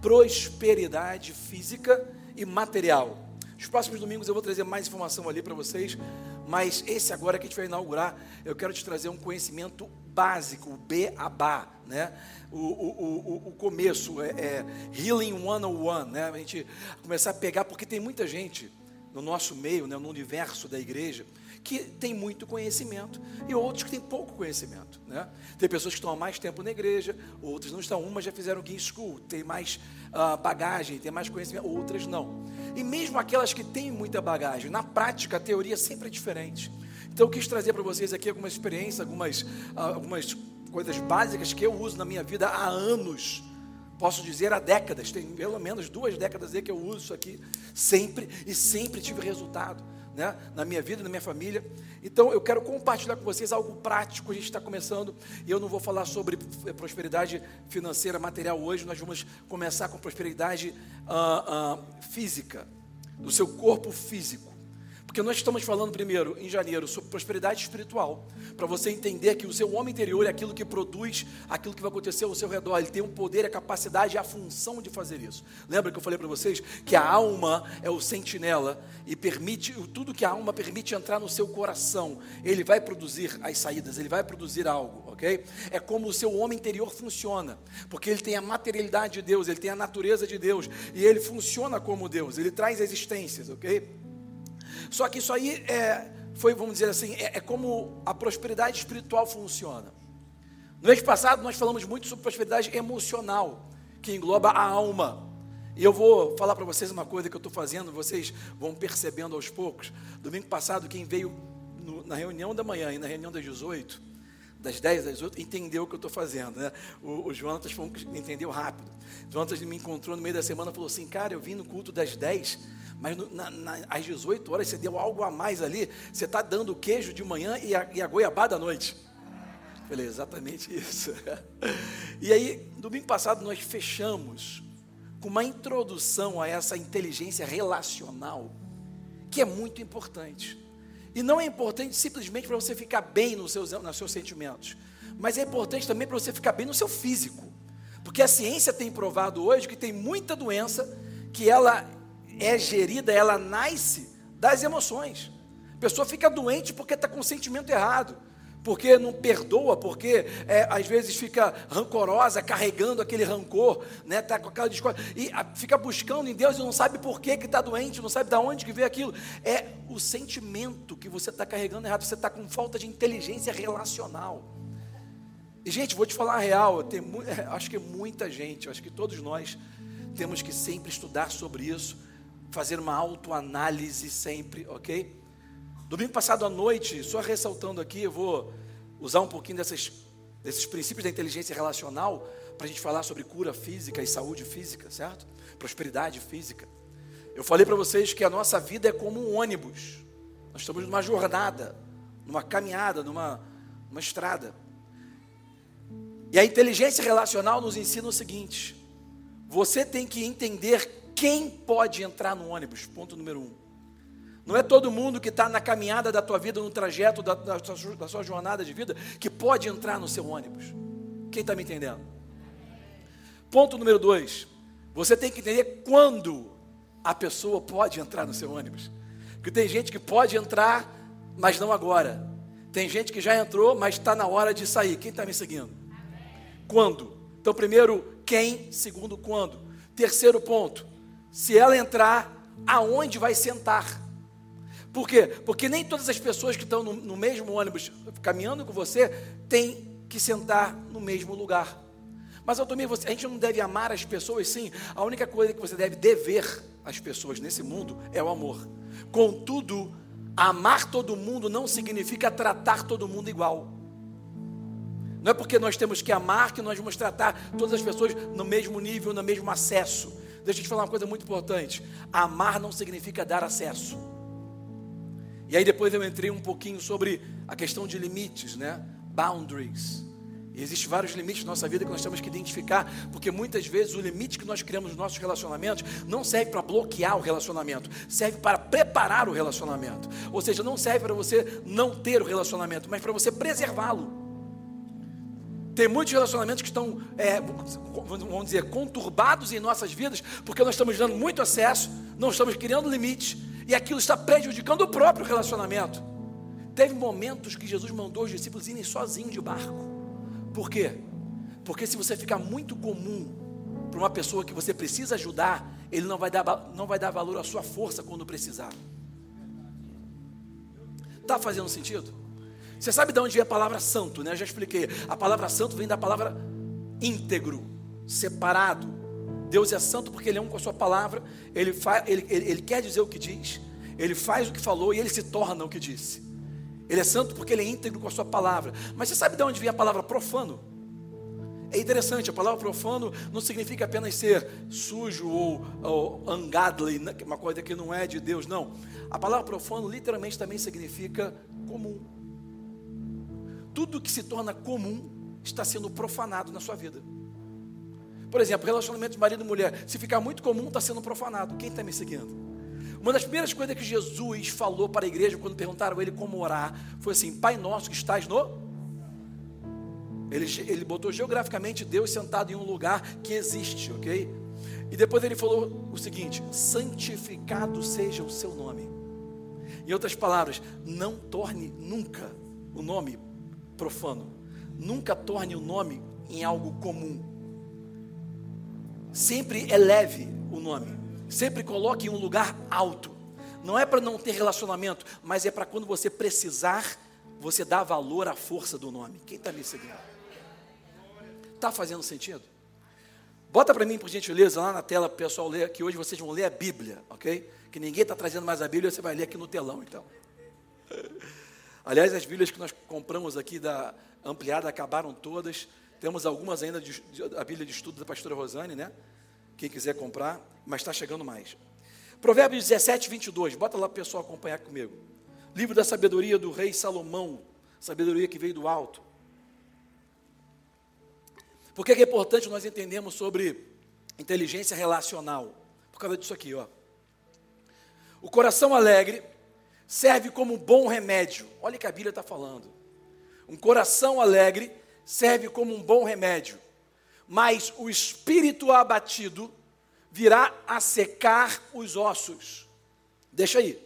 prosperidade física e material. Nos próximos domingos eu vou trazer mais informação ali para vocês, mas esse agora que a gente vai inaugurar, eu quero te trazer um conhecimento básico, o B.A.B.A., né? O, o, o, o começo, é, é Healing 101, né? A gente começar a pegar, porque tem muita gente no nosso meio, né, no universo da igreja, que tem muito conhecimento e outros que têm pouco conhecimento. Né? Tem pessoas que estão há mais tempo na igreja, outras não estão. Umas já fizeram Game School, tem mais uh, bagagem, tem mais conhecimento, outras não. E mesmo aquelas que têm muita bagagem, na prática a teoria sempre é diferente. Então eu quis trazer para vocês aqui algumas experiências, algumas, uh, algumas coisas básicas que eu uso na minha vida há anos posso dizer há décadas, tem pelo menos duas décadas aí que eu uso isso aqui sempre e sempre tive resultado né, na minha vida, na minha família. Então eu quero compartilhar com vocês algo prático. A gente está começando e eu não vou falar sobre prosperidade financeira, material hoje. Nós vamos começar com prosperidade uh, uh, física, do seu corpo físico. Porque nós estamos falando primeiro, em janeiro, sobre prosperidade espiritual. Para você entender que o seu homem interior é aquilo que produz aquilo que vai acontecer ao seu redor. Ele tem o poder, a capacidade e a função de fazer isso. Lembra que eu falei para vocês que a alma é o sentinela e permite, tudo que a alma permite entrar no seu coração, ele vai produzir as saídas, ele vai produzir algo, ok? É como o seu homem interior funciona. Porque ele tem a materialidade de Deus, ele tem a natureza de Deus. E ele funciona como Deus, ele traz existências, ok? Só que isso aí é, foi, vamos dizer assim, é, é como a prosperidade espiritual funciona. No mês passado nós falamos muito sobre prosperidade emocional, que engloba a alma. E eu vou falar para vocês uma coisa que eu estou fazendo, vocês vão percebendo aos poucos. Domingo passado, quem veio no, na reunião da manhã e na reunião das 18, das 10 às 18, entendeu o que eu estou fazendo. Né? O, o Jonatas entendeu rápido. O Jonatas me encontrou no meio da semana e falou assim: Cara, eu vim no culto das 10 mas no, na, na, às 18 horas você deu algo a mais ali, você está dando o queijo de manhã e a, e a goiabada à noite. Falei, exatamente isso. E aí, domingo passado, nós fechamos com uma introdução a essa inteligência relacional, que é muito importante. E não é importante simplesmente para você ficar bem nos seus, nos seus sentimentos, mas é importante também para você ficar bem no seu físico. Porque a ciência tem provado hoje que tem muita doença que ela é gerida, ela nasce das emoções. A pessoa fica doente porque está com o sentimento errado, porque não perdoa, porque é, às vezes fica rancorosa, carregando aquele rancor, né? Tá com aquela discórdia e a, fica buscando em Deus e não sabe por que está doente, não sabe de onde que veio aquilo. É o sentimento que você está carregando errado. Você está com falta de inteligência relacional. E gente, vou te falar a real. Acho que muita gente, acho que todos nós temos que sempre estudar sobre isso fazer uma autoanálise sempre, ok? Domingo passado à noite, só ressaltando aqui, eu vou usar um pouquinho dessas, desses princípios da inteligência relacional para a gente falar sobre cura física e saúde física, certo? Prosperidade física. Eu falei para vocês que a nossa vida é como um ônibus. Nós estamos numa jornada, numa caminhada, numa, estrada. E a inteligência relacional nos ensina o seguinte: você tem que entender quem pode entrar no ônibus? Ponto número um. Não é todo mundo que está na caminhada da tua vida, no trajeto da, da, da sua jornada de vida, que pode entrar no seu ônibus. Quem está me entendendo? Ponto número dois. Você tem que entender quando a pessoa pode entrar no seu ônibus. Porque tem gente que pode entrar, mas não agora. Tem gente que já entrou, mas está na hora de sair. Quem está me seguindo? Quando? Então, primeiro, quem, segundo, quando. Terceiro ponto, se ela entrar, aonde vai sentar? Por quê? Porque nem todas as pessoas que estão no, no mesmo ônibus caminhando com você têm que sentar no mesmo lugar. Mas Altomir, você, a gente não deve amar as pessoas, sim. A única coisa que você deve dever às pessoas nesse mundo é o amor. Contudo, amar todo mundo não significa tratar todo mundo igual. Não é porque nós temos que amar que nós vamos tratar todas as pessoas no mesmo nível, no mesmo acesso. Deixa eu te falar uma coisa muito importante: amar não significa dar acesso. E aí depois eu entrei um pouquinho sobre a questão de limites, né? Boundaries. E existem vários limites na nossa vida que nós temos que identificar, porque muitas vezes o limite que nós criamos nos nossos relacionamentos não serve para bloquear o relacionamento, serve para preparar o relacionamento. Ou seja, não serve para você não ter o relacionamento, mas para você preservá-lo. Tem muitos relacionamentos que estão, é, vamos dizer, conturbados em nossas vidas, porque nós estamos dando muito acesso, não estamos criando limites, e aquilo está prejudicando o próprio relacionamento. Teve momentos que Jesus mandou os discípulos irem sozinhos de barco. Por quê? Porque se você ficar muito comum para uma pessoa que você precisa ajudar, ele não vai dar, não vai dar valor à sua força quando precisar. Está fazendo sentido? Você sabe de onde vem a palavra santo, né? Eu já expliquei. A palavra santo vem da palavra íntegro, separado. Deus é santo porque Ele é um com a sua palavra, ele, fa, ele, ele, ele quer dizer o que diz, Ele faz o que falou e Ele se torna o que disse. Ele é santo porque Ele é íntegro com a sua palavra. Mas você sabe de onde vem a palavra profano? É interessante, a palavra profano não significa apenas ser sujo ou, ou ungodly, né? uma coisa que não é de Deus, não. A palavra profano literalmente também significa comum. Tudo que se torna comum está sendo profanado na sua vida. Por exemplo, relacionamento de marido e mulher, se ficar muito comum, está sendo profanado. Quem está me seguindo? Uma das primeiras coisas que Jesus falou para a igreja quando perguntaram a ele como orar foi assim: Pai nosso que estás no ele, ele botou geograficamente Deus sentado em um lugar que existe, ok? E depois ele falou o seguinte: santificado seja o seu nome. Em outras palavras, não torne nunca o nome profano, nunca torne o nome em algo comum. Sempre eleve o nome, sempre coloque em um lugar alto. Não é para não ter relacionamento, mas é para quando você precisar, você dar valor à força do nome. Quem está me seguindo? Está fazendo sentido? Bota para mim, por gentileza, lá na tela, para o pessoal ler, que hoje vocês vão ler a Bíblia, ok? Que ninguém está trazendo mais a Bíblia, você vai ler aqui no telão, então. Aliás, as Bíblias que nós compramos aqui da ampliada acabaram todas. Temos algumas ainda de, de, a Bíblia de estudo da pastora Rosane, né? Quem quiser comprar, mas está chegando mais. Provérbios 17, 22. Bota lá para o pessoal acompanhar comigo. Livro da sabedoria do rei Salomão. Sabedoria que veio do alto. Por que é importante nós entendermos sobre inteligência relacional? Por causa disso aqui, ó. O coração alegre serve como bom remédio. Olha o que a Bíblia está falando. Um coração alegre serve como um bom remédio. Mas o espírito abatido virá a secar os ossos. Deixa aí.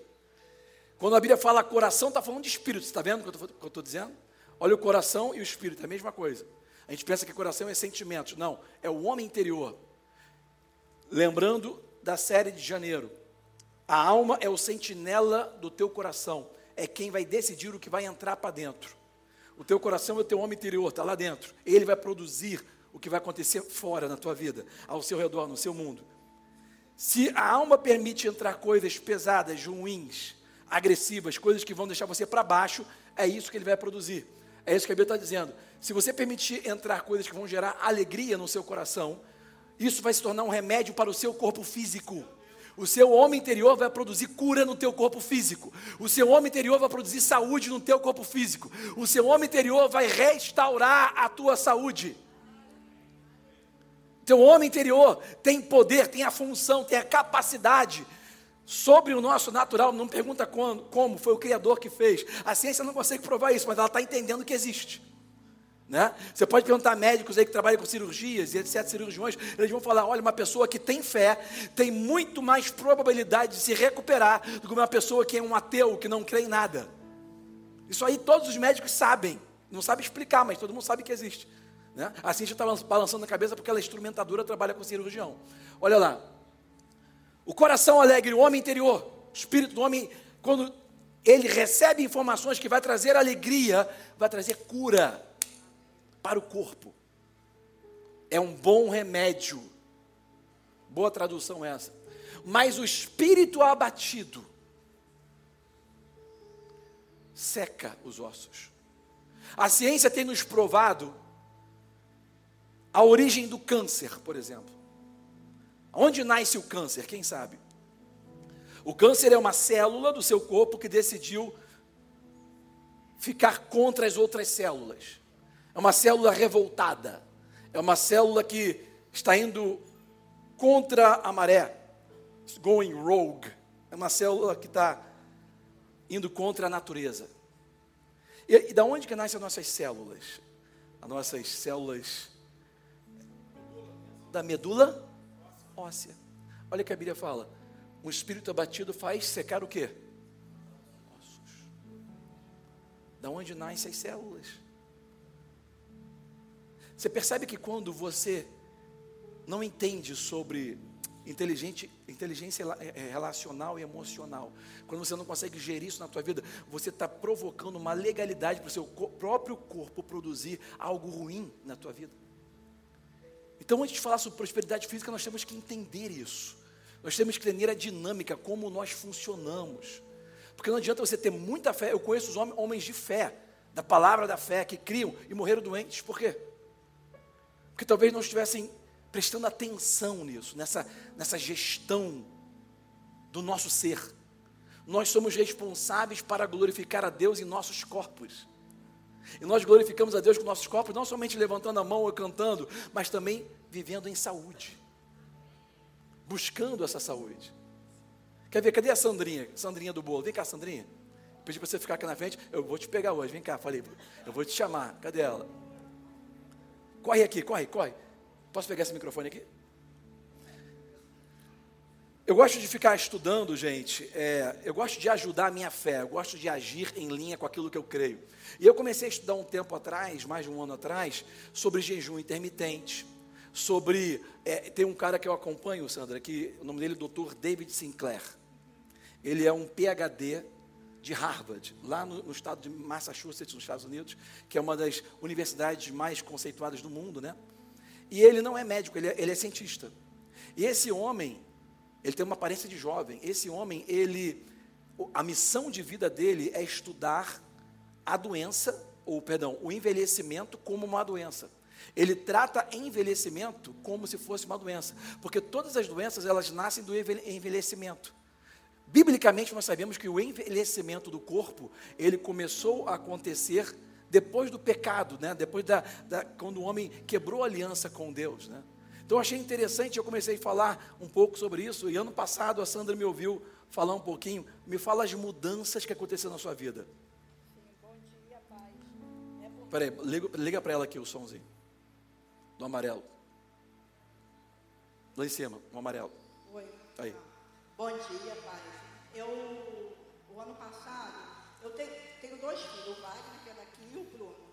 Quando a Bíblia fala coração, está falando de espírito. Está vendo o que eu estou dizendo? Olha o coração e o espírito, é a mesma coisa. A gente pensa que coração é sentimento. Não, é o homem interior. Lembrando da série de janeiro. A alma é o sentinela do teu coração. É quem vai decidir o que vai entrar para dentro. O teu coração é o teu homem interior, está lá dentro. Ele vai produzir o que vai acontecer fora na tua vida, ao seu redor, no seu mundo. Se a alma permite entrar coisas pesadas, ruins, agressivas, coisas que vão deixar você para baixo, é isso que ele vai produzir. É isso que a Bíblia está dizendo. Se você permitir entrar coisas que vão gerar alegria no seu coração, isso vai se tornar um remédio para o seu corpo físico. O seu homem interior vai produzir cura no teu corpo físico. O seu homem interior vai produzir saúde no teu corpo físico. O seu homem interior vai restaurar a tua saúde. Teu homem interior tem poder, tem a função, tem a capacidade sobre o nosso natural, não pergunta quando, como, foi o Criador que fez. A ciência não consegue provar isso, mas ela está entendendo que existe. Né? Você pode perguntar a médicos aí que trabalham com cirurgias e etc, cirurgiões, eles vão falar, olha, uma pessoa que tem fé tem muito mais probabilidade de se recuperar do que uma pessoa que é um ateu, que não crê em nada. Isso aí todos os médicos sabem, não sabem explicar, mas todo mundo sabe que existe. Né? A ciência está balançando a cabeça porque ela é instrumentadora, trabalha com cirurgião. Olha lá, o coração alegre, o homem interior, o espírito do homem, quando ele recebe informações que vai trazer alegria, vai trazer cura para o corpo. É um bom remédio. Boa tradução essa. Mas o espírito abatido seca os ossos. A ciência tem nos provado a origem do câncer, por exemplo. Onde nasce o câncer? Quem sabe? O câncer é uma célula do seu corpo que decidiu ficar contra as outras células. É uma célula revoltada. É uma célula que está indo contra a maré. It's going rogue. É uma célula que está indo contra a natureza. E, e da onde que nascem as nossas células? as nossas células da medula óssea. Olha o que a Bíblia fala. Um espírito abatido faz secar o quê? Ossos. Da onde nascem as células? Você percebe que quando você não entende sobre inteligente, inteligência é, é, relacional e emocional, quando você não consegue gerir isso na tua vida, você está provocando uma legalidade para o seu próprio corpo produzir algo ruim na tua vida. Então, antes de falar sobre prosperidade física, nós temos que entender isso. Nós temos que entender a dinâmica, como nós funcionamos. Porque não adianta você ter muita fé. Eu conheço os homens de fé, da palavra da fé, que criam e morreram doentes. Por quê? Porque talvez não estivessem prestando atenção nisso, nessa, nessa gestão do nosso ser. Nós somos responsáveis para glorificar a Deus em nossos corpos. E nós glorificamos a Deus com nossos corpos, não somente levantando a mão ou cantando, mas também vivendo em saúde. Buscando essa saúde. Quer ver? Cadê a Sandrinha? Sandrinha do bolo. Vem cá, Sandrinha. Pedi para você ficar aqui na frente. Eu vou te pegar hoje. Vem cá, falei. Eu vou te chamar. Cadê ela? Corre aqui, corre, corre. Posso pegar esse microfone aqui? Eu gosto de ficar estudando, gente. É, eu gosto de ajudar a minha fé. Eu gosto de agir em linha com aquilo que eu creio. E eu comecei a estudar um tempo atrás, mais de um ano atrás, sobre jejum intermitente. Sobre. É, tem um cara que eu acompanho, Sandra, que o nome dele é Dr. David Sinclair. Ele é um PhD de Harvard, lá no, no, estado de Massachusetts, nos Estados Unidos, que é uma das universidades mais conceituadas do mundo, né? E ele não é médico, ele é, ele é cientista. E esse homem, ele tem uma aparência de jovem. Esse homem, ele, a missão de vida dele é estudar a doença, ou perdão, o envelhecimento como uma doença. Ele trata envelhecimento como se fosse uma doença, porque todas as doenças elas nascem do envelhecimento. Biblicamente, nós sabemos que o envelhecimento do corpo, ele começou a acontecer depois do pecado, né? depois da, da, quando o homem quebrou a aliança com Deus. Né? Então, eu achei interessante, eu comecei a falar um pouco sobre isso, e ano passado a Sandra me ouviu falar um pouquinho, me fala as mudanças que aconteceram na sua vida. Bom dia, pai. Peraí, liga, liga para ela aqui o somzinho, do amarelo. Lá em cima, o amarelo. Oi. Aí. Bom dia, pai. Eu, o ano passado, eu tenho, tenho dois filhos, o Wagner, que é daqui, e o Bruno.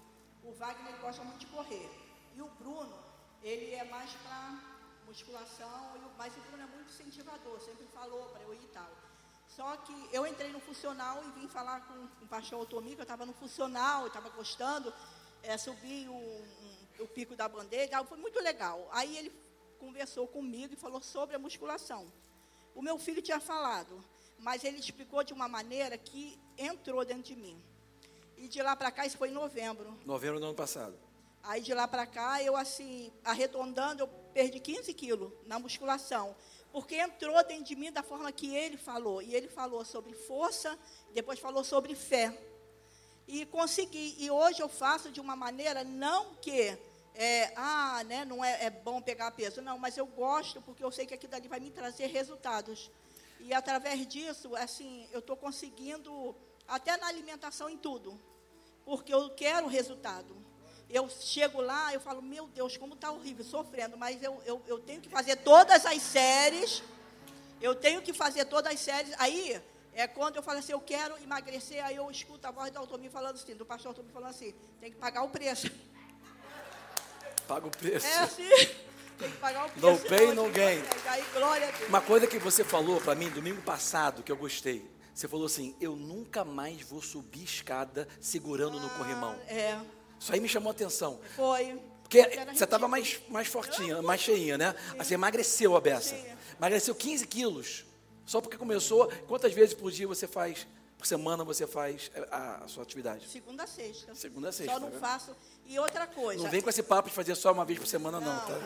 O Wagner gosta muito de correr. E o Bruno, ele é mais para musculação, mas o Bruno é muito incentivador, sempre falou para eu ir e tal. Só que eu entrei no funcional e vim falar com, o pastor Otomir, que eu estava no funcional, estava gostando, é, subi o, um, o pico da bandeira, foi muito legal. Aí ele conversou comigo e falou sobre a musculação. O meu filho tinha falado, mas ele explicou de uma maneira que entrou dentro de mim. E de lá para cá, isso foi em novembro. Novembro do ano passado. Aí de lá para cá, eu assim, arredondando, eu perdi 15 quilos na musculação. Porque entrou dentro de mim da forma que ele falou. E ele falou sobre força, depois falou sobre fé. E consegui. E hoje eu faço de uma maneira, não que é, ah, né, não é, é, bom pegar peso. Não, mas eu gosto porque eu sei que aquilo ali vai me trazer resultados. E através disso, assim, eu estou conseguindo, até na alimentação, em tudo. Porque eu quero resultado. Eu chego lá, eu falo, meu Deus, como está horrível, sofrendo, mas eu, eu, eu tenho que fazer todas as séries. Eu tenho que fazer todas as séries. Aí, é quando eu falo assim, eu quero emagrecer, aí eu escuto a voz do Altomir falando assim, do pastor Altomir falando assim, tem que pagar o preço. Paga o preço. É assim. Tem que pagar o preço. No pay, no gain. Aí, glória a Deus. Uma coisa que você falou para mim domingo passado, que eu gostei. Você falou assim: Eu nunca mais vou subir escada segurando ah, no corrimão. É. Isso aí me chamou a atenção. Foi. Porque você estava mais, mais fortinha, mais cheinha, né? Sim. Assim, emagreceu a beça. Emagreceu 15 quilos. Só porque começou. Quantas vezes por dia você faz? Por semana você faz a, a sua atividade? Segunda a sexta. Segunda a sexta. Só não tá faço e outra coisa. Não vem com esse papo de fazer só uma vez por semana, não, não tá?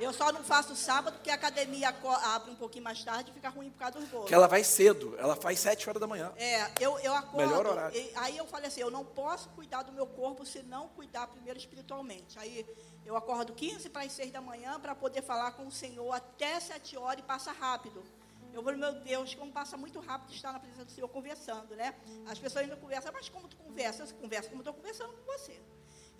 Eu só não faço sábado porque a academia abre um pouquinho mais tarde e fica ruim por causa dos bolos. Que ela vai cedo, ela faz sete horas da manhã. É, eu, eu acordo. Melhor horário. E, aí eu falei assim: eu não posso cuidar do meu corpo se não cuidar primeiro espiritualmente. Aí eu acordo 15 para as 6 da manhã para poder falar com o Senhor até 7 horas e passa rápido. Eu falei, meu Deus, como passa muito rápido estar na presença do Senhor conversando, né? As pessoas ainda conversam, mas como tu conversa? Você conversa como eu estou conversando com você.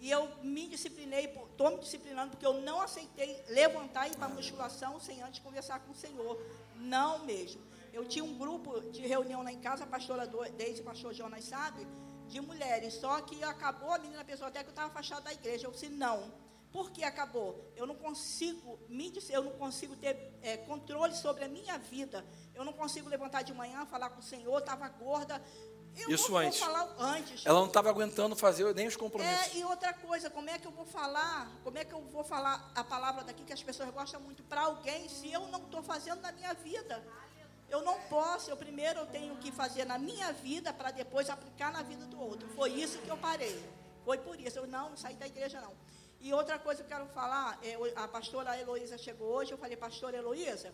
E eu me disciplinei, estou me disciplinando, porque eu não aceitei levantar e ir para a musculação sem antes conversar com o Senhor. Não mesmo. Eu tinha um grupo de reunião lá em casa, a pastora Deise e o pastor Jonas sabe, de mulheres. Só que acabou, a menina pensou até que eu estava afastada da igreja. Eu disse, não. Por que acabou? Eu não consigo me eu não consigo ter é, controle sobre a minha vida. Eu não consigo levantar de manhã, falar com o Senhor, estava gorda. Eu Isso vou, antes. Antes. Ela não estava aguentando fazer nem os compromissos. É, e outra coisa, como é que eu vou falar? Como é que eu vou falar a palavra daqui que as pessoas gostam muito para alguém se eu não estou fazendo na minha vida? Eu não posso, eu primeiro eu tenho que fazer na minha vida para depois aplicar na vida do outro. Foi isso que eu parei. Foi por isso. Eu não, não saí da igreja, não. E outra coisa que eu quero falar, é, a pastora Heloísa chegou hoje, eu falei, pastora Heloísa,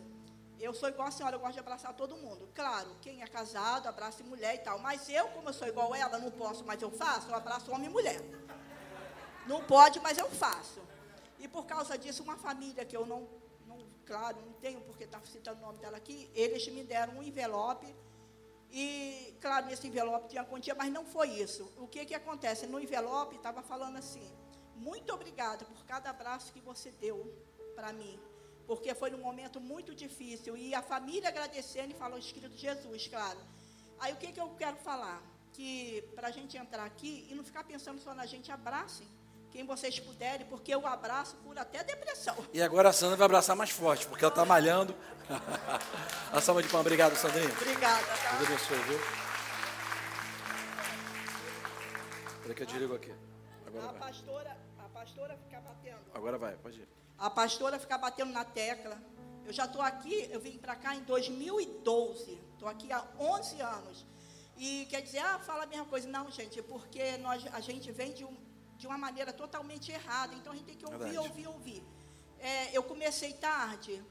eu sou igual a senhora, eu gosto de abraçar todo mundo. Claro, quem é casado, abraça mulher e tal. Mas eu, como eu sou igual a ela, não posso, mas eu faço, eu abraço homem e mulher. Não pode, mas eu faço. E por causa disso, uma família que eu não claro, não tenho porque estar tá citando o nome dela aqui, eles me deram um envelope e, claro, nesse envelope tinha quantia, mas não foi isso. O que, que acontece? No envelope estava falando assim, muito obrigada por cada abraço que você deu para mim, porque foi num momento muito difícil, e a família agradecendo e falou, escrito Jesus, claro. Aí o que, que eu quero falar? Que para a gente entrar aqui e não ficar pensando só na gente, abracem quem vocês puderem, porque o abraço cura até depressão. E agora a Sandra vai abraçar mais forte, porque ela está malhando. a salva de pão. Obrigado, Sandrinha. Obrigada. Tá? Deus abençoe, viu? Espera que eu desligo aqui. Agora a vai. pastora, pastora fica batendo. Agora vai, pode ir. A pastora fica batendo na tecla. Eu já estou aqui, eu vim para cá em 2012. Estou aqui há 11 anos. E quer dizer, ah, fala a mesma coisa. Não, gente, porque nós, a gente vem de um, de uma maneira totalmente errada. Então a gente tem que ouvir, Verdade. ouvir, ouvir. É, eu comecei tarde,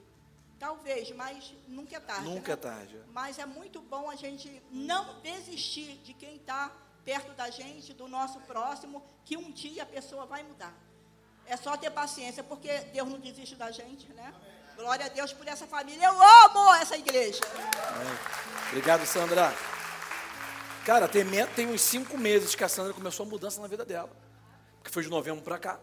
talvez, mas nunca é tarde. Nunca né? é tarde. Mas é muito bom a gente não desistir de quem está perto da gente, do nosso próximo, que um dia a pessoa vai mudar. É só ter paciência, porque Deus não desiste da gente, né? Glória a Deus por essa família. Eu amo essa igreja. Amém. Obrigado, Sandra. Cara, tem, tem uns cinco meses que a Sandra começou a mudança na vida dela que foi de novembro para cá.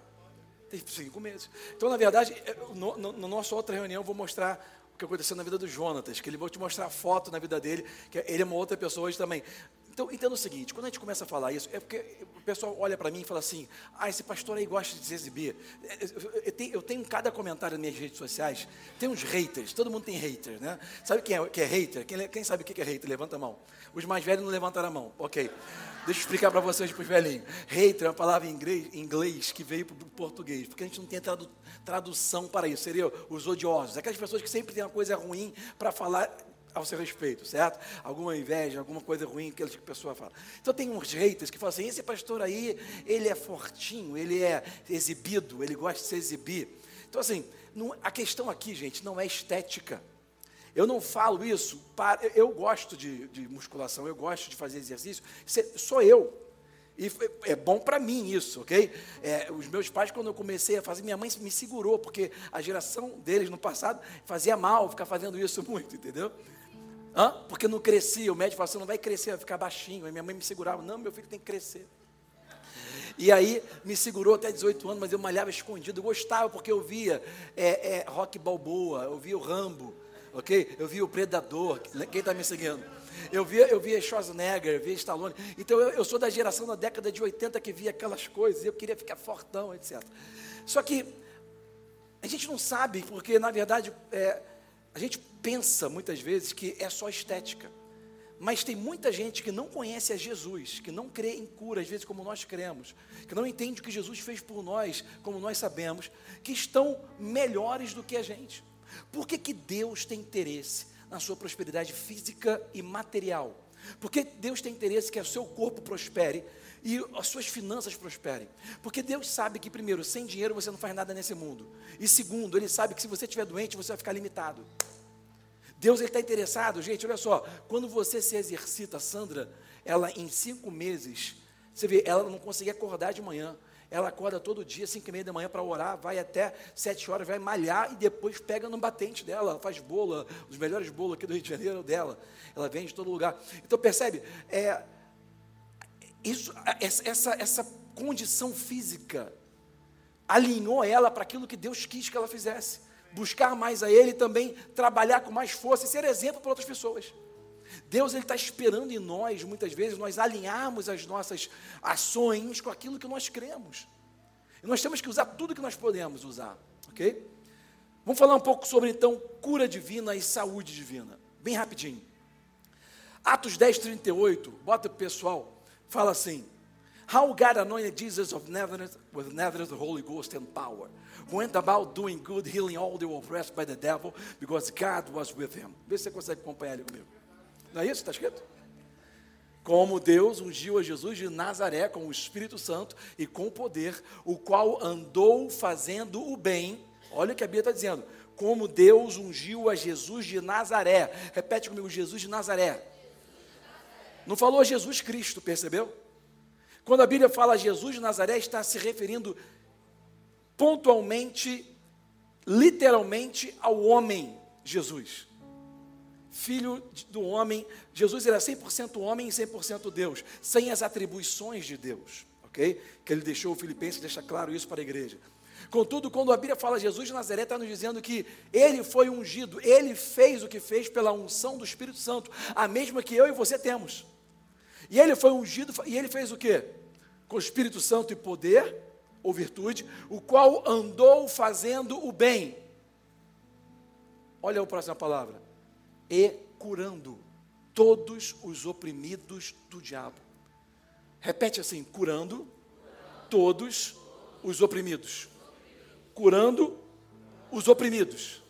Tem cinco meses. Então, na verdade, é, no, no, no nossa outra reunião, eu vou mostrar o que aconteceu na vida do Jonatas, que ele vai te mostrar a foto na vida dele, que ele é uma outra pessoa hoje também. Então, entenda o seguinte, quando a gente começa a falar isso, é porque o pessoal olha para mim e fala assim, ah, esse pastor aí gosta de se exibir. Eu tenho, eu tenho cada comentário nas minhas redes sociais, tem uns haters, todo mundo tem haters, né? Sabe quem é, quem é hater? Quem, quem sabe o que é hater? Levanta a mão. Os mais velhos não levantaram a mão, ok. Deixa eu explicar para vocês, para os velhinhos. Hater é uma palavra em inglês, em inglês que veio para o português, porque a gente não tem tradu, tradução para isso. Seria os odiosos, aquelas pessoas que sempre têm uma coisa ruim para falar ao seu respeito, certo? Alguma inveja, alguma coisa ruim que a pessoa fala. Então tem uns haters que falam assim, esse pastor aí, ele é fortinho, ele é exibido, ele gosta de se exibir. Então assim, não, a questão aqui, gente, não é estética. Eu não falo isso para. Eu gosto de, de musculação, eu gosto de fazer exercício, sou eu. E é bom para mim isso, ok? É, os meus pais, quando eu comecei a fazer, minha mãe me segurou, porque a geração deles no passado fazia mal ficar fazendo isso muito, entendeu? Hã? Porque não crescia, o médico falou assim, não vai crescer, vai ficar baixinho. Aí minha mãe me segurava, não, meu filho tem que crescer. E aí me segurou até 18 anos, mas eu malhava escondido. Eu gostava porque eu via é, é, Rock Balboa, eu via o Rambo, ok? Eu via o Predador, quem está me seguindo? Eu via, eu via Schwarzenegger, eu via Stallone. Então eu, eu, sou da geração da década de 80 que via aquelas coisas, eu queria ficar fortão, etc. Só que a gente não sabe, porque na verdade é, a gente pensa muitas vezes que é só estética. Mas tem muita gente que não conhece a Jesus, que não crê em cura, às vezes como nós cremos, que não entende o que Jesus fez por nós, como nós sabemos, que estão melhores do que a gente. Por que, que Deus tem interesse na sua prosperidade física e material? Porque Deus tem interesse que o seu corpo prospere e as suas finanças prosperem. Porque Deus sabe que, primeiro, sem dinheiro você não faz nada nesse mundo. E segundo, Ele sabe que se você estiver doente, você vai ficar limitado. Deus está interessado, gente, olha só, quando você se exercita, Sandra, ela em cinco meses, você vê, ela não conseguia acordar de manhã. Ela acorda todo dia, cinco e meia da manhã, para orar, vai até sete horas, vai malhar e depois pega no batente dela. Ela faz bolo, os melhores bolos aqui do Rio de Janeiro dela. Ela vende de todo lugar. Então percebe, é, isso, essa, essa, condição física alinhou ela para aquilo que Deus quis que ela fizesse. Buscar mais a Ele também trabalhar com mais força e ser exemplo para outras pessoas. Deus está esperando em nós, muitas vezes, nós alinharmos as nossas ações com aquilo que nós cremos. E nós temos que usar tudo que nós podemos usar, ok? Vamos falar um pouco sobre então cura divina e saúde divina, bem rapidinho. Atos 10, 38, bota o pessoal, fala assim: How God anointed Jesus of Nazareth with Nazareth, the Holy Ghost and power, went about doing good, healing all were oppressed by the devil, because God was with him. Vê se você consegue acompanhar ali comigo. Não é isso que está escrito? Como Deus ungiu a Jesus de Nazaré com o Espírito Santo e com poder, o qual andou fazendo o bem. Olha o que a Bíblia está dizendo. Como Deus ungiu a Jesus de Nazaré. Repete comigo, Jesus de Nazaré. Não falou Jesus Cristo, percebeu? Quando a Bíblia fala Jesus de Nazaré, está se referindo pontualmente, literalmente, ao homem Jesus filho do homem. Jesus era 100% homem e 100% Deus, sem as atribuições de Deus, ok? Que ele deixou o Filipenses deixa claro isso para a igreja. Contudo, quando a Bíblia fala Jesus de Nazaré, está nos dizendo que ele foi ungido, ele fez o que fez pela unção do Espírito Santo, a mesma que eu e você temos. E ele foi ungido, e ele fez o que? Com o Espírito Santo e poder, ou virtude, o qual andou fazendo o bem. Olha a próxima palavra e curando todos os oprimidos do diabo. Repete assim: curando todos os oprimidos. Curando os oprimidos.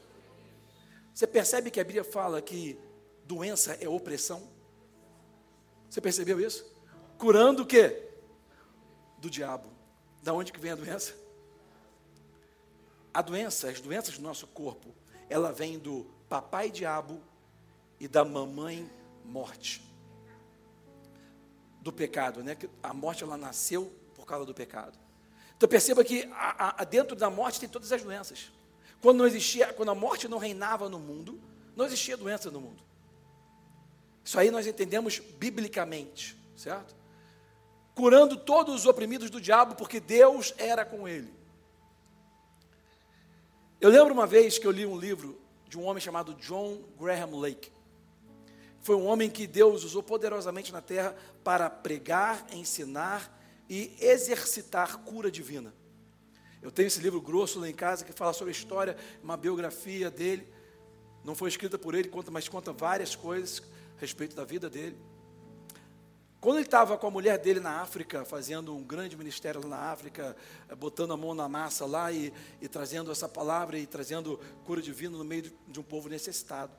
Você percebe que a Bíblia fala que doença é opressão? Você percebeu isso? Curando o quê? Do diabo. Da onde que vem a doença? A doença, as doenças do nosso corpo, ela vem do papai diabo e da mamãe morte. Do pecado, né? A morte ela nasceu por causa do pecado. Então perceba que a, a, dentro da morte tem todas as doenças. Quando não existia, quando a morte não reinava no mundo, não existia doença no mundo. Isso aí nós entendemos biblicamente, certo? Curando todos os oprimidos do diabo, porque Deus era com ele. Eu lembro uma vez que eu li um livro de um homem chamado John Graham Lake. Foi um homem que Deus usou poderosamente na terra para pregar, ensinar e exercitar cura divina. Eu tenho esse livro grosso lá em casa que fala sobre a história, uma biografia dele. Não foi escrita por ele, mas conta várias coisas respeito da vida dele. Quando ele estava com a mulher dele na África, fazendo um grande ministério lá na África, eh, botando a mão na massa lá e, e trazendo essa palavra e trazendo cura divina no meio de um povo necessitado.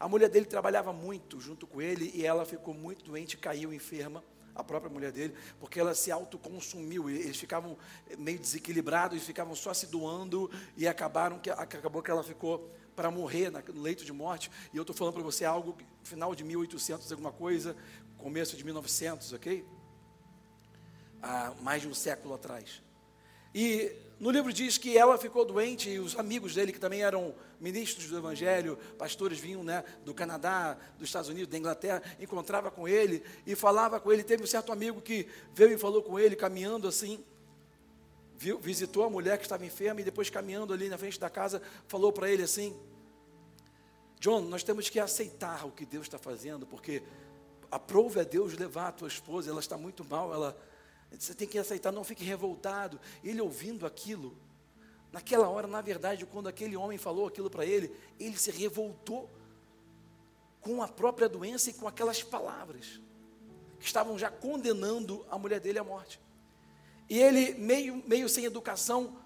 A mulher dele trabalhava muito junto com ele e ela ficou muito doente, caiu enferma, a própria mulher dele, porque ela se autoconsumiu. Eles ficavam meio desequilibrados, ficavam só se doando e acabaram que acabou que ela ficou para morrer no leito de morte. E eu estou falando para você algo final de 1800 alguma coisa, começo de 1900, ok? Há mais de um século atrás. E no livro diz que ela ficou doente e os amigos dele, que também eram ministros do Evangelho, pastores vinham né, do Canadá, dos Estados Unidos, da Inglaterra, encontrava com ele e falava com ele. Teve um certo amigo que veio e falou com ele, caminhando assim, viu, visitou a mulher que estava enferma e depois caminhando ali na frente da casa, falou para ele assim: John, nós temos que aceitar o que Deus está fazendo, porque aprove a Deus levar a tua esposa, ela está muito mal, ela você tem que aceitar, não fique revoltado. Ele ouvindo aquilo, naquela hora, na verdade, quando aquele homem falou aquilo para ele, ele se revoltou com a própria doença e com aquelas palavras que estavam já condenando a mulher dele à morte. E ele, meio, meio sem educação,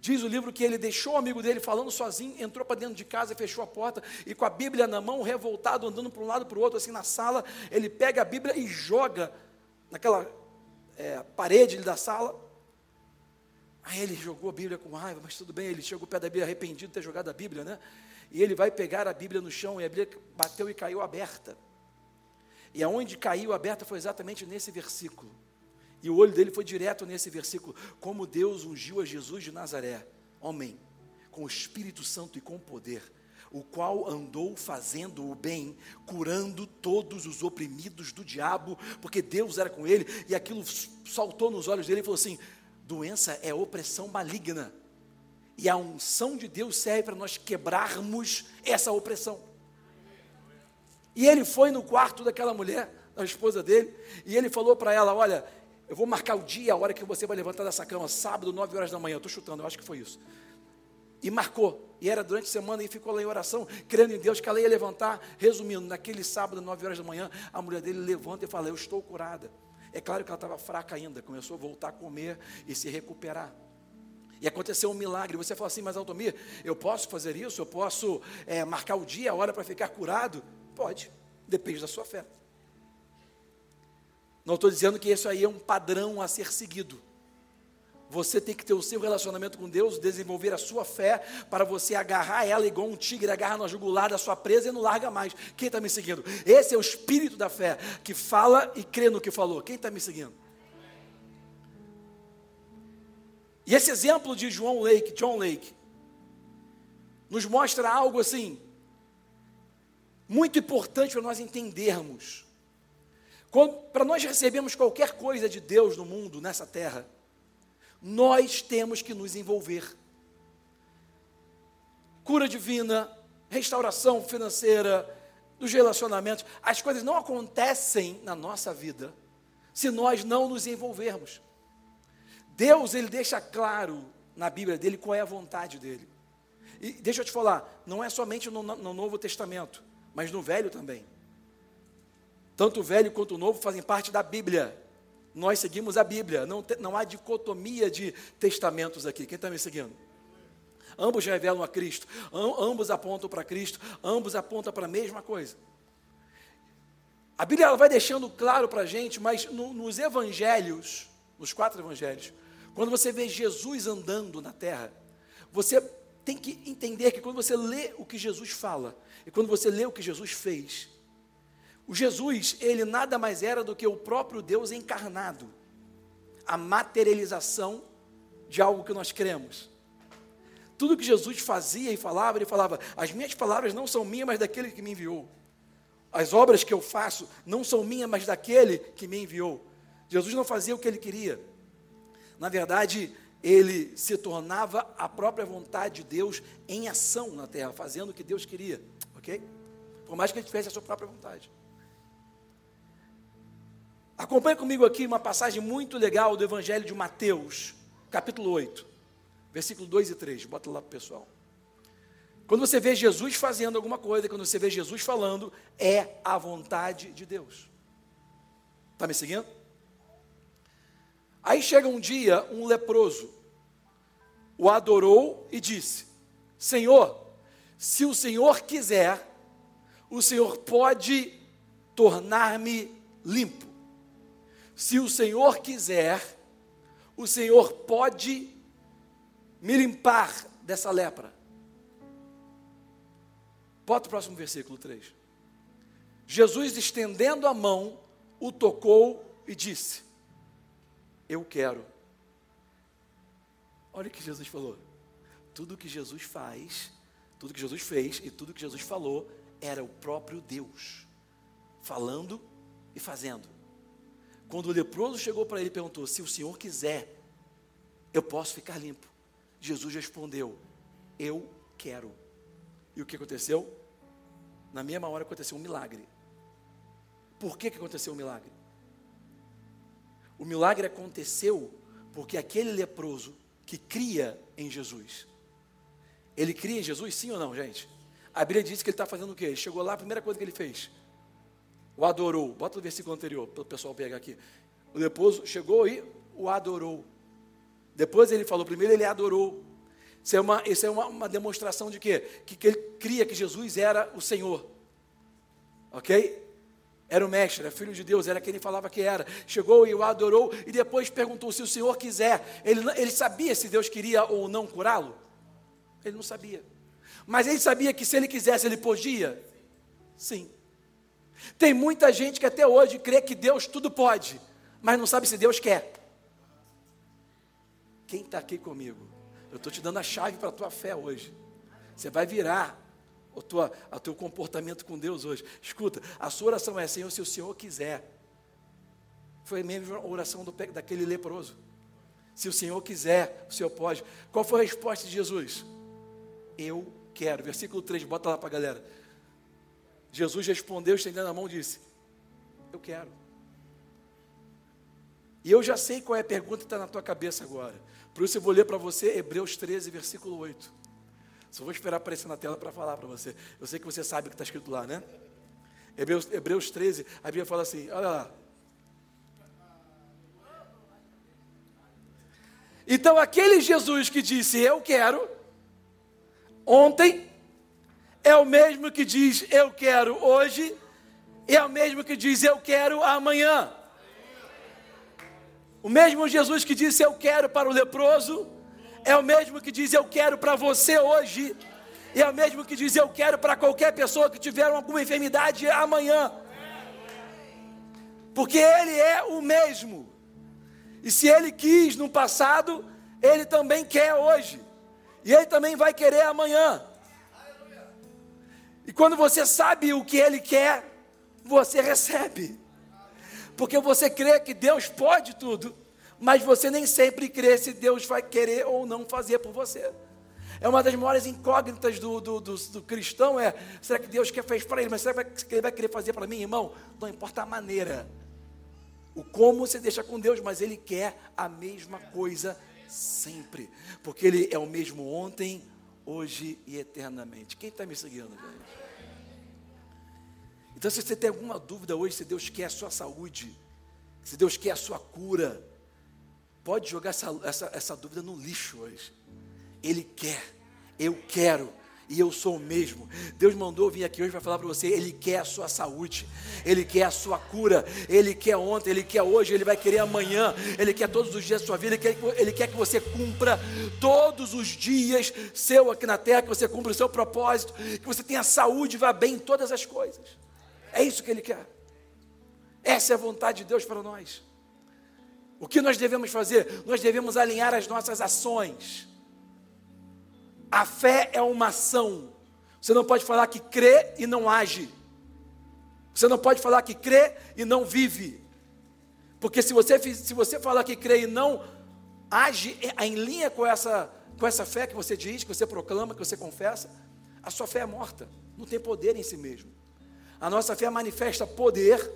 diz o livro que ele deixou o amigo dele falando sozinho, entrou para dentro de casa, fechou a porta e com a Bíblia na mão, revoltado, andando para um lado para o outro, assim na sala, ele pega a Bíblia e joga naquela é, parede da sala. Aí ele jogou a Bíblia com raiva, mas tudo bem, ele chegou perto da Bíblia arrependido de ter jogado a Bíblia, né? E ele vai pegar a Bíblia no chão e a Bíblia bateu e caiu aberta. E aonde caiu aberta foi exatamente nesse versículo. E o olho dele foi direto nesse versículo, como Deus ungiu a Jesus de Nazaré, homem, com o Espírito Santo e com poder, o qual andou fazendo o bem, curando todos os oprimidos do diabo, porque Deus era com ele, e aquilo saltou nos olhos dele e falou assim: doença é opressão maligna, e a unção de Deus serve para nós quebrarmos essa opressão. E ele foi no quarto daquela mulher, a esposa dele, e ele falou para ela: Olha, eu vou marcar o dia, a hora que você vai levantar dessa cama, sábado, 9 horas da manhã. Estou chutando, eu acho que foi isso. E marcou. E era durante a semana e ficou lá em oração, crendo em Deus que ela ia levantar. Resumindo, naquele sábado, 9 horas da manhã, a mulher dele levanta e fala: Eu estou curada. É claro que ela estava fraca ainda, começou a voltar a comer e se recuperar. E aconteceu um milagre. Você fala assim, mas Altomir, eu posso fazer isso? Eu posso é, marcar o dia, a hora para ficar curado? Pode, depende da sua fé. Não estou dizendo que isso aí é um padrão a ser seguido. Você tem que ter o seu relacionamento com Deus, desenvolver a sua fé, para você agarrar ela igual um tigre agarra na jugular da sua presa e não larga mais. Quem está me seguindo? Esse é o espírito da fé, que fala e crê no que falou. Quem está me seguindo? E esse exemplo de João Lake, John Lake, nos mostra algo assim, muito importante para nós entendermos. Para nós recebermos qualquer coisa de Deus no mundo, nessa terra, nós temos que nos envolver. Cura divina, restauração financeira, dos relacionamentos, as coisas não acontecem na nossa vida se nós não nos envolvermos. Deus, ele deixa claro na Bíblia dele qual é a vontade dele. E deixa eu te falar, não é somente no, no Novo Testamento, mas no Velho também. Tanto o Velho quanto o Novo fazem parte da Bíblia. Nós seguimos a Bíblia, não, não há dicotomia de testamentos aqui. Quem está me seguindo? Ambos revelam a Cristo, ambos apontam para Cristo, ambos apontam para a mesma coisa. A Bíblia ela vai deixando claro para a gente, mas no, nos evangelhos, nos quatro evangelhos, quando você vê Jesus andando na terra, você tem que entender que quando você lê o que Jesus fala e quando você lê o que Jesus fez, o Jesus, ele nada mais era do que o próprio Deus encarnado, a materialização de algo que nós cremos. Tudo que Jesus fazia e falava, ele falava: As minhas palavras não são minhas, mas daquele que me enviou. As obras que eu faço não são minhas, mas daquele que me enviou. Jesus não fazia o que ele queria. Na verdade, ele se tornava a própria vontade de Deus em ação na terra, fazendo o que Deus queria, ok? Por mais que ele tivesse a sua própria vontade. Acompanhe comigo aqui uma passagem muito legal do Evangelho de Mateus, capítulo 8, versículo 2 e 3. Bota lá para o pessoal. Quando você vê Jesus fazendo alguma coisa, quando você vê Jesus falando, é a vontade de Deus. Está me seguindo? Aí chega um dia um leproso, o adorou e disse: Senhor, se o Senhor quiser, o Senhor pode tornar-me limpo. Se o Senhor quiser, o Senhor pode me limpar dessa lepra. Bota o próximo versículo 3. Jesus, estendendo a mão, o tocou e disse: Eu quero. Olha o que Jesus falou. Tudo que Jesus faz, tudo que Jesus fez e tudo que Jesus falou era o próprio Deus, falando e fazendo. Quando o leproso chegou para ele e perguntou: Se o senhor quiser, eu posso ficar limpo. Jesus respondeu: Eu quero. E o que aconteceu? Na mesma hora aconteceu um milagre. Por que, que aconteceu um milagre? O milagre aconteceu porque aquele leproso que cria em Jesus, ele cria em Jesus, sim ou não, gente? A Bíblia diz que ele está fazendo o quê? Ele chegou lá, a primeira coisa que ele fez, o adorou. Bota o versículo anterior para o pessoal pegar aqui. O leproso chegou e o adorou. Depois ele falou, primeiro ele adorou. Isso é uma, isso é uma, uma demonstração de quê? Que, que ele cria que Jesus era o Senhor. Ok? Era o mestre, era filho de Deus, era quem ele falava que era. Chegou e o adorou e depois perguntou se o Senhor quiser. Ele, ele sabia se Deus queria ou não curá-lo? Ele não sabia. Mas ele sabia que se ele quisesse, ele podia? Sim. Tem muita gente que até hoje crê que Deus tudo pode, mas não sabe se Deus quer. Quem está aqui comigo? Eu estou te dando a chave para a tua fé hoje. Você vai virar o tua, a teu comportamento com Deus hoje. Escuta, a sua oração é Senhor, se o Senhor quiser. Foi a mesma oração do, daquele leproso. Se o Senhor quiser, o Senhor pode. Qual foi a resposta de Jesus? Eu quero. Versículo 3, bota lá para a galera. Jesus respondeu, estendendo a mão, disse: Eu quero. E eu já sei qual é a pergunta que está na tua cabeça agora. Por isso eu vou ler para você Hebreus 13, versículo 8. Só vou esperar aparecer na tela para falar para você. Eu sei que você sabe o que está escrito lá, né? Hebreus, Hebreus 13, a Bíblia fala assim: olha lá. Então, aquele Jesus que disse eu quero, ontem, é o mesmo que diz eu quero hoje, é o mesmo que diz eu quero amanhã. O mesmo Jesus que disse eu quero para o leproso, é o mesmo que diz eu quero para você hoje, e é o mesmo que diz eu quero para qualquer pessoa que tiver alguma enfermidade amanhã. Porque Ele é o mesmo. E se Ele quis no passado, Ele também quer hoje. E Ele também vai querer amanhã. E quando você sabe o que Ele quer, você recebe. Porque você crê que Deus pode tudo mas você nem sempre crê se Deus vai querer ou não fazer por você. É uma das maiores incógnitas do, do, do, do cristão é, será que Deus quer fez para ele, mas será que ele vai querer fazer para mim, irmão? Não importa a maneira. O como você deixa com Deus, mas ele quer a mesma coisa sempre. Porque ele é o mesmo ontem, hoje e eternamente. Quem está me seguindo, gente? Então, se você tem alguma dúvida hoje, se Deus quer a sua saúde, se Deus quer a sua cura, pode jogar essa, essa, essa dúvida no lixo hoje. Ele quer, eu quero, e eu sou o mesmo. Deus mandou vir aqui hoje para falar para você: Ele quer a sua saúde, Ele quer a sua cura, Ele quer ontem, Ele quer hoje, Ele vai querer amanhã, Ele quer todos os dias da sua vida, Ele quer, Ele quer que você cumpra todos os dias seu aqui na terra, que você cumpra o seu propósito, que você tenha saúde e vá bem em todas as coisas. É isso que Ele quer. Essa é a vontade de Deus para nós. O que nós devemos fazer? Nós devemos alinhar as nossas ações. A fé é uma ação. Você não pode falar que crê e não age. Você não pode falar que crê e não vive. Porque se você, se você falar que crê e não age em linha com essa, com essa fé que você diz, que você proclama, que você confessa, a sua fé é morta. Não tem poder em si mesmo. A nossa fé manifesta poder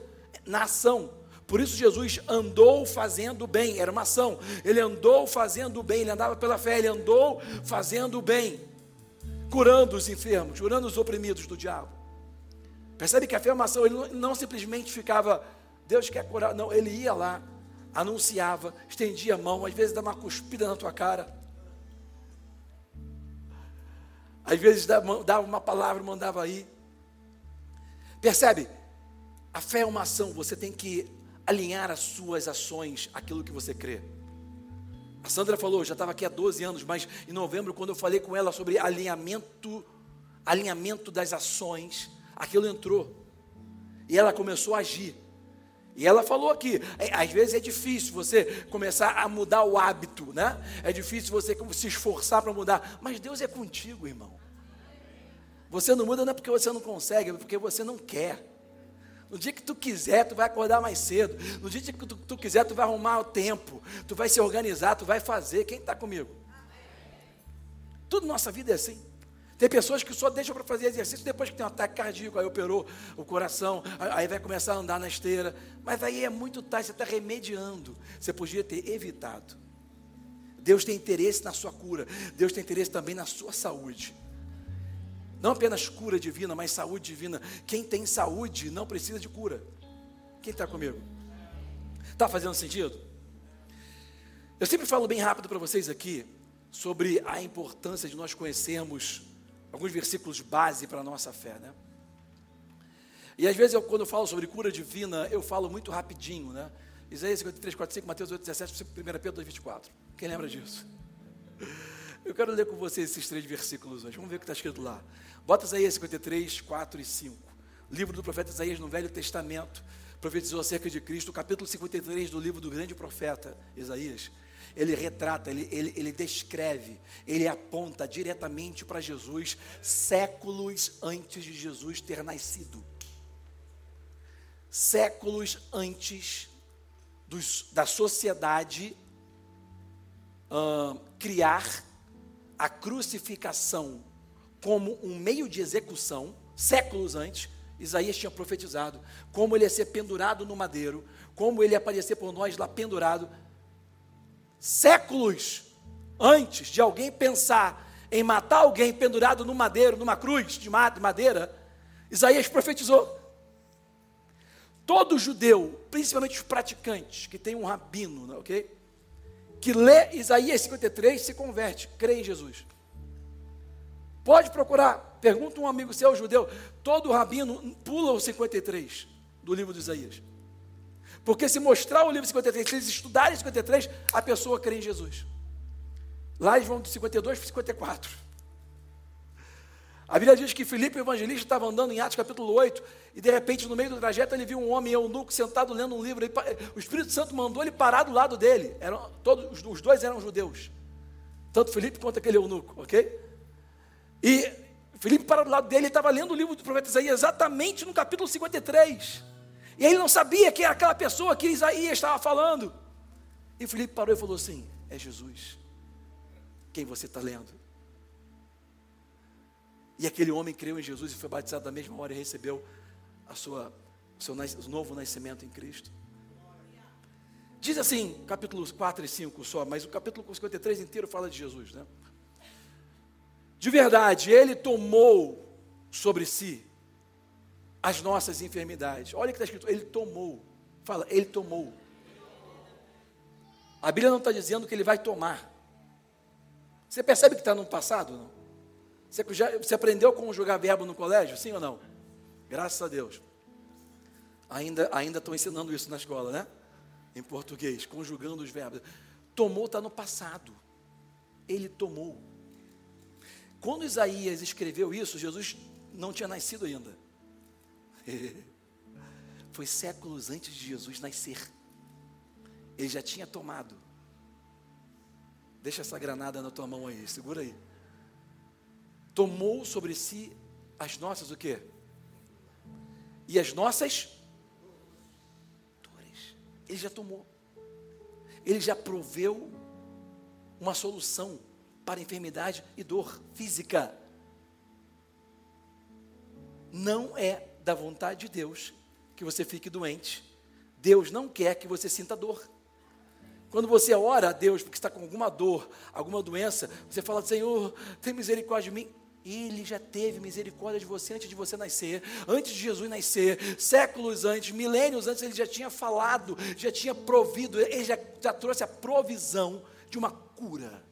na ação. Por isso Jesus andou fazendo bem, era uma ação. Ele andou fazendo bem, ele andava pela fé, ele andou fazendo bem, curando os enfermos, curando os oprimidos do diabo. Percebe que a fé é uma ação, ele não, simplesmente ficava, Deus quer curar, não, ele ia lá, anunciava, estendia a mão, às vezes dava uma cuspida na tua cara. Às vezes dava uma palavra, mandava aí. Percebe? A fé é uma ação, você tem que alinhar as suas ações àquilo que você crê. A Sandra falou, já estava aqui há 12 anos, mas em novembro, quando eu falei com ela sobre alinhamento, alinhamento das ações, aquilo entrou. E ela começou a agir. E ela falou aqui, é, às vezes é difícil você começar a mudar o hábito, né? É difícil você se esforçar para mudar, mas Deus é contigo, irmão. Você não muda não é porque você não consegue, é porque você não quer. No dia que tu quiser, tu vai acordar mais cedo. No dia que tu, tu quiser, tu vai arrumar o tempo. Tu vai se organizar, tu vai fazer. Quem está comigo? Tudo nossa vida é assim. Tem pessoas que só deixam para fazer exercício depois que tem um ataque cardíaco, aí operou o coração, aí vai começar a andar na esteira. Mas aí é muito tarde, você está remediando. Você podia ter evitado. Deus tem interesse na sua cura, Deus tem interesse também na sua saúde. Não apenas cura divina, mas saúde divina. Quem tem saúde não precisa de cura. Quem está comigo? Está fazendo sentido? Eu sempre falo bem rápido para vocês aqui sobre a importância de nós conhecermos alguns versículos base para a nossa fé, né? E às vezes, eu, quando eu falo sobre cura divina, eu falo muito rapidinho, né? Isaías 53, 4, 5, Mateus 8, 17, 1 Pedro 2, 24. Quem lembra disso? Eu quero ler com vocês esses três versículos hoje. Vamos ver o que está escrito lá. Bota Isaías 53, 4 e 5. Livro do profeta Isaías no Velho Testamento. Profetizou acerca de Cristo, capítulo 53 do livro do grande profeta Isaías. ele retrata, ele, ele, ele descreve, ele aponta diretamente para Jesus, séculos antes de Jesus ter nascido. Séculos antes dos, da sociedade uh, criar a crucificação como um meio de execução, séculos antes, Isaías tinha profetizado como ele ia ser pendurado no madeiro, como ele ia aparecer por nós lá pendurado. Séculos antes de alguém pensar em matar alguém pendurado no madeiro, numa cruz de madeira, Isaías profetizou. Todo judeu, principalmente os praticantes, que tem um rabino, né, ok? Que lê Isaías 53 se converte, crê em Jesus. Pode procurar, pergunta um amigo seu judeu, todo rabino pula o 53 do livro de Isaías. Porque se mostrar o livro 53, se eles estudarem 53, a pessoa crê em Jesus. Lá eles vão do 52 para 54. A Bíblia diz que Filipe, o evangelista, estava andando em Atos capítulo 8, e de repente, no meio do trajeto, ele viu um homem eunuco sentado lendo um livro. O Espírito Santo mandou ele parar do lado dele. Eram, todos, os dois eram judeus. Tanto Filipe quanto aquele eunuco, ok? E Filipe parou do lado dele, ele estava lendo o livro do profeta Isaías, exatamente no capítulo 53. E ele não sabia que era aquela pessoa que Isaías estava falando. E Filipe parou e falou assim: É Jesus. Quem você está lendo? E aquele homem creu em Jesus e foi batizado na mesma hora e recebeu a sua, o seu novo nascimento em Cristo. Diz assim, capítulos 4 e 5 só, mas o capítulo 53 inteiro fala de Jesus, né? De verdade, ele tomou sobre si as nossas enfermidades. Olha o que está escrito, ele tomou. Fala, ele tomou. A Bíblia não está dizendo que ele vai tomar. Você percebe que está no passado? Não? Você, já, você aprendeu como jogar verbo no colégio? Sim ou não? Graças a Deus. Ainda ainda estou ensinando isso na escola, né? Em português, conjugando os verbos. Tomou está no passado. Ele tomou. Quando Isaías escreveu isso, Jesus não tinha nascido ainda. Foi séculos antes de Jesus nascer. Ele já tinha tomado. Deixa essa granada na tua mão aí, segura aí. Tomou sobre si as nossas o quê? E as nossas dores. Ele já tomou. Ele já proveu uma solução para enfermidade e dor física. Não é da vontade de Deus que você fique doente. Deus não quer que você sinta dor. Quando você ora a Deus porque está com alguma dor, alguma doença, você fala: Senhor, tem misericórdia de mim. Ele já teve misericórdia de você antes de você nascer, antes de Jesus nascer, séculos antes, milênios antes, ele já tinha falado, já tinha provido, ele já, já trouxe a provisão de uma cura.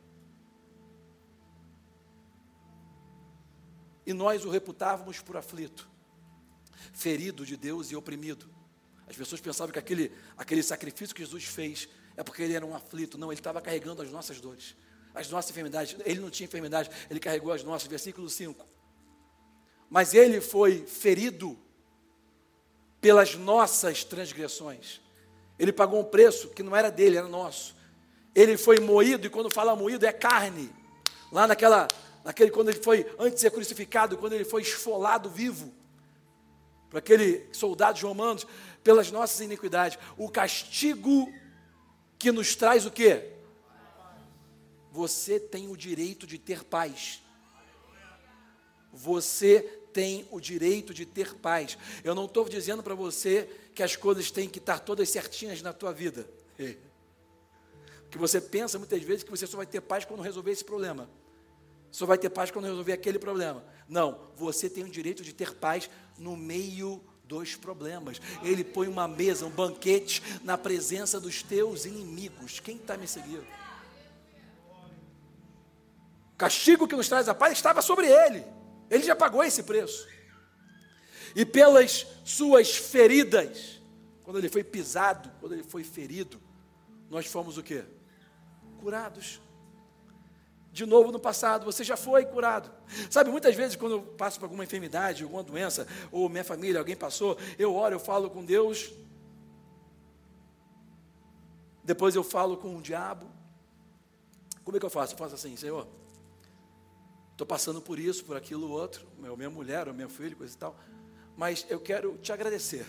E nós o reputávamos por aflito, ferido de Deus e oprimido. As pessoas pensavam que aquele, aquele sacrifício que Jesus fez é porque ele era um aflito. Não, ele estava carregando as nossas dores, as nossas enfermidades. Ele não tinha enfermidade, ele carregou as nossas. Versículo 5. Mas ele foi ferido pelas nossas transgressões. Ele pagou um preço que não era dele, era nosso. Ele foi moído, e quando fala moído, é carne. Lá naquela, naquele, quando ele foi, antes de ser crucificado, quando ele foi esfolado vivo, para aquele soldados romanos, pelas nossas iniquidades. O castigo que nos traz o quê? Você tem o direito de ter paz. Você tem o direito de ter paz. Eu não estou dizendo para você que as coisas têm que estar todas certinhas na tua vida. Que você pensa muitas vezes que você só vai ter paz quando resolver esse problema. Só vai ter paz quando resolver aquele problema. Não, você tem o direito de ter paz no meio dois problemas. Ele põe uma mesa, um banquete na presença dos teus inimigos. Quem está me seguindo? Castigo que nos traz a paz estava sobre ele. Ele já pagou esse preço. E pelas suas feridas, quando ele foi pisado, quando ele foi ferido, nós fomos o quê? Curados de novo no passado, você já foi curado. Sabe, muitas vezes quando eu passo por alguma enfermidade, alguma doença, ou minha família, alguém passou, eu oro, eu falo com Deus, depois eu falo com o diabo, Como é que eu faço? Eu faço assim, Senhor, estou passando por isso, por aquilo, outro, meu, minha mulher, ou meu filho, coisa e tal, mas eu quero te agradecer.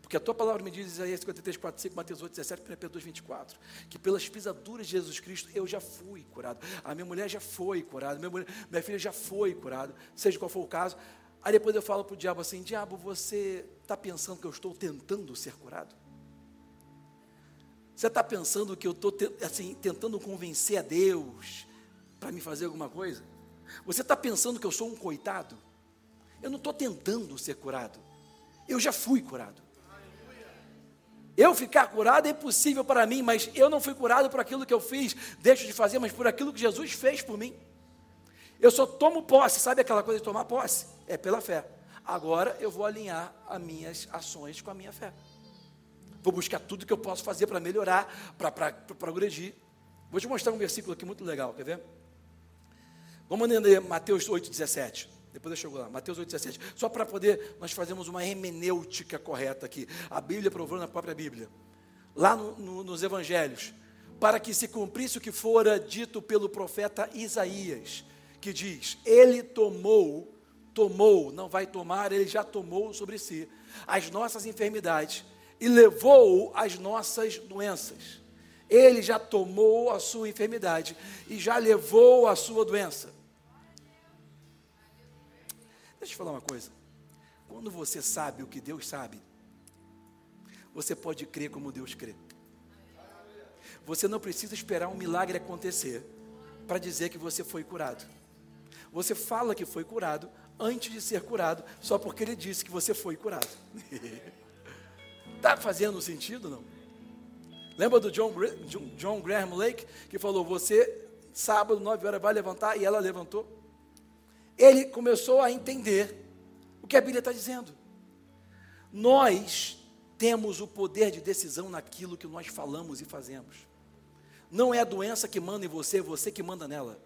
Porque a tua palavra me diz, Isaías 53, 4, 5, Mateus 8, 17, 1 Pedro 2, 24, que pelas pisaduras de Jesus Cristo eu já fui curado. A minha mulher já foi curada, minha, mulher, minha filha já foi curada, seja qual for o caso. Aí depois eu falo para o diabo assim: Diabo, você está pensando que eu estou tentando ser curado? Você está pensando que eu estou assim, tentando convencer a Deus para me fazer alguma coisa? Você está pensando que eu sou um coitado? Eu não estou tentando ser curado. Eu já fui curado. Eu ficar curado é impossível para mim, mas eu não fui curado por aquilo que eu fiz, deixo de fazer, mas por aquilo que Jesus fez por mim. Eu só tomo posse, sabe aquela coisa de tomar posse? É pela fé. Agora eu vou alinhar as minhas ações com a minha fé. Vou buscar tudo que eu posso fazer para melhorar, para progredir. Vou te mostrar um versículo aqui muito legal, quer ver? Vamos ler Mateus 8,17. Depois eu chego lá, Mateus 8,17. Só para poder nós fazermos uma hermenêutica correta aqui. A Bíblia provou na própria Bíblia. Lá no, no, nos Evangelhos. Para que se cumprisse o que fora dito pelo profeta Isaías, que diz: Ele tomou, tomou, não vai tomar, ele já tomou sobre si as nossas enfermidades e levou as nossas doenças. Ele já tomou a sua enfermidade e já levou a sua doença. Deixa eu te falar uma coisa. Quando você sabe o que Deus sabe, você pode crer como Deus crê. Você não precisa esperar um milagre acontecer para dizer que você foi curado. Você fala que foi curado antes de ser curado, só porque ele disse que você foi curado. Está fazendo sentido não? Lembra do John, John Graham Lake que falou: Você sábado, nove horas, vai levantar? E ela levantou ele começou a entender o que a Bíblia está dizendo. Nós temos o poder de decisão naquilo que nós falamos e fazemos. Não é a doença que manda em você, é você que manda nela.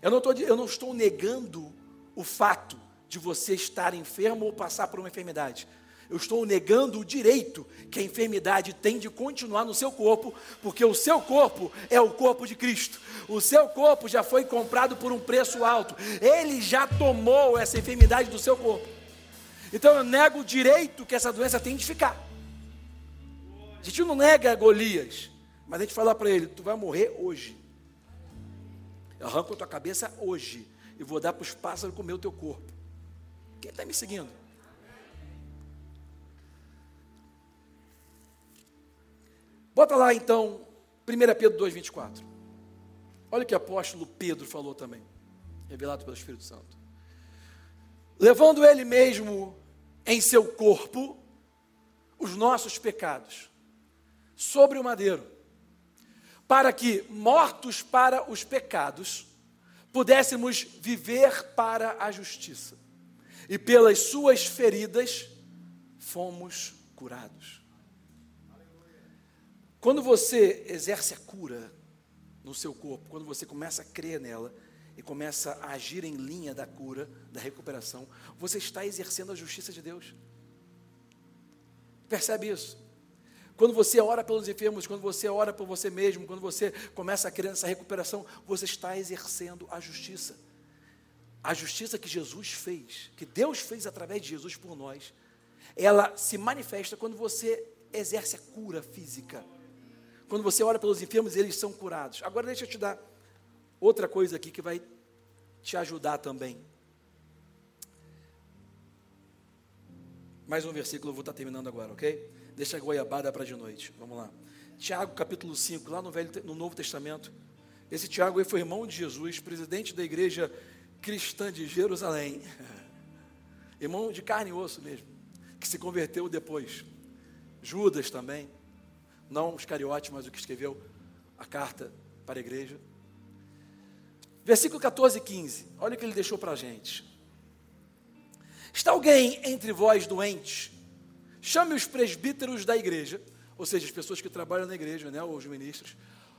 Eu não, tô, eu não estou negando o fato de você estar enfermo ou passar por uma enfermidade eu estou negando o direito que a enfermidade tem de continuar no seu corpo, porque o seu corpo é o corpo de Cristo. O seu corpo já foi comprado por um preço alto. Ele já tomou essa enfermidade do seu corpo. Então eu nego o direito que essa doença tem de ficar. A gente não nega Golias, mas a gente fala para ele: tu vai morrer hoje. Eu arranco a tua cabeça hoje e vou dar para os pássaros comer o teu corpo. Quem está me seguindo? Bota lá então 1 Pedro 2,24. Olha o que o apóstolo Pedro falou também, revelado pelo Espírito Santo. Levando ele mesmo em seu corpo os nossos pecados sobre o madeiro, para que, mortos para os pecados, pudéssemos viver para a justiça. E pelas suas feridas fomos curados. Quando você exerce a cura no seu corpo, quando você começa a crer nela e começa a agir em linha da cura, da recuperação, você está exercendo a justiça de Deus. Percebe isso? Quando você ora pelos enfermos, quando você ora por você mesmo, quando você começa a crer nessa recuperação, você está exercendo a justiça. A justiça que Jesus fez, que Deus fez através de Jesus por nós, ela se manifesta quando você exerce a cura física. Quando você ora pelos enfermos, eles são curados. Agora deixa eu te dar outra coisa aqui que vai te ajudar também. Mais um versículo, eu vou estar terminando agora, ok? Deixa a goiabada para de noite. Vamos lá. Tiago, capítulo 5, lá no, Velho, no Novo Testamento. Esse Tiago foi irmão de Jesus, presidente da igreja cristã de Jerusalém. irmão de carne e osso mesmo, que se converteu depois. Judas também não os cariotes, mas o que escreveu a carta para a igreja. Versículo 14 e 15, olha o que ele deixou para a gente. Está alguém entre vós doente? Chame os presbíteros da igreja, ou seja, as pessoas que trabalham na igreja, né, ou os ministros.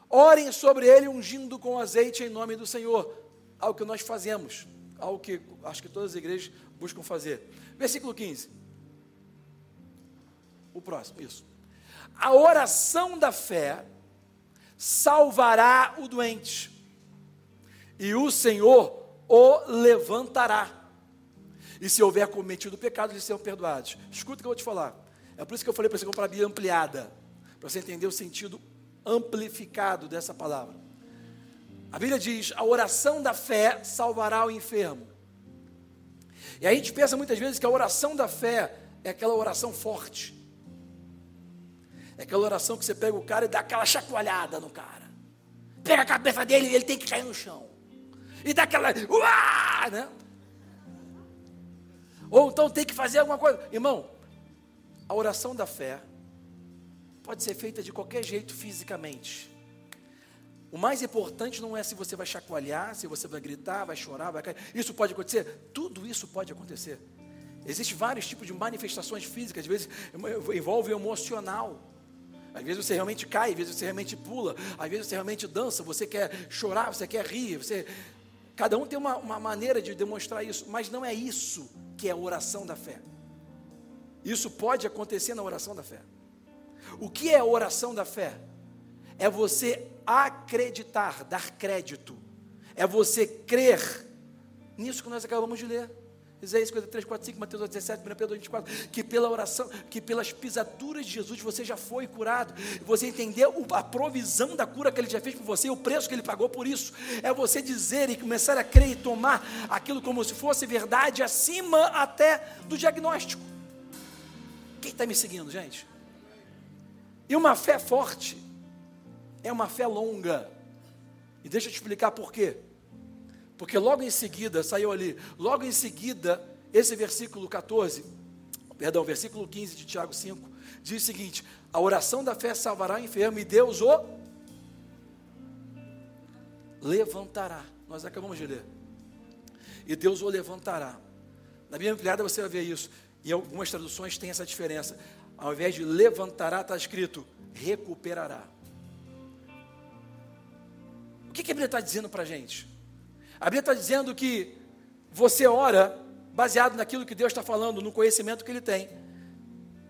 Orem sobre ele ungindo com azeite em nome do Senhor. Algo que nós fazemos, algo que acho que todas as igrejas buscam fazer. Versículo 15. O próximo, isso. A oração da fé salvará o doente, e o Senhor o levantará. E se houver cometido pecado, eles serão perdoados. Escuta o que eu vou te falar. É por isso que eu falei para você comprar a Bíblia ampliada, para você entender o sentido amplificado dessa palavra. A Bíblia diz: a oração da fé salvará o enfermo. E a gente pensa muitas vezes que a oração da fé é aquela oração forte. É aquela oração que você pega o cara e dá aquela chacoalhada no cara. Pega a cabeça dele e ele tem que cair no chão. E dá aquela. Né? Ou então tem que fazer alguma coisa. Irmão, a oração da fé pode ser feita de qualquer jeito fisicamente. O mais importante não é se você vai chacoalhar, se você vai gritar, vai chorar, vai cair. Isso pode acontecer? Tudo isso pode acontecer. Existem vários tipos de manifestações físicas, às vezes envolve emocional. Às vezes você realmente cai, às vezes você realmente pula, às vezes você realmente dança, você quer chorar, você quer rir, você... Cada um tem uma, uma maneira de demonstrar isso, mas não é isso que é a oração da fé. Isso pode acontecer na oração da fé. O que é a oração da fé? É você acreditar, dar crédito. É você crer nisso que nós acabamos de ler. Isaías 53, 4, 5, Mateus 17, 1 Pedro 24, que pela oração, que pelas pisaduras de Jesus você já foi curado, você entendeu a provisão da cura que ele já fez por você, o preço que ele pagou por isso, é você dizer e começar a crer e tomar aquilo como se fosse verdade, acima até do diagnóstico. Quem está me seguindo, gente? E uma fé forte é uma fé longa. E deixa eu te explicar por quê. Porque logo em seguida, saiu ali, logo em seguida, esse versículo 14, perdão, versículo 15 de Tiago 5, diz o seguinte: a oração da fé salvará o enfermo e Deus o levantará. Nós acabamos de ler. E Deus o levantará. Na Bíblia ampliada você vai ver isso. E algumas traduções têm essa diferença. Ao invés de levantará, está escrito recuperará. O que, que a Bíblia está dizendo para a gente? A Bíblia está dizendo que você ora baseado naquilo que Deus está falando, no conhecimento que Ele tem,